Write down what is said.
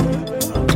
Uh-huh.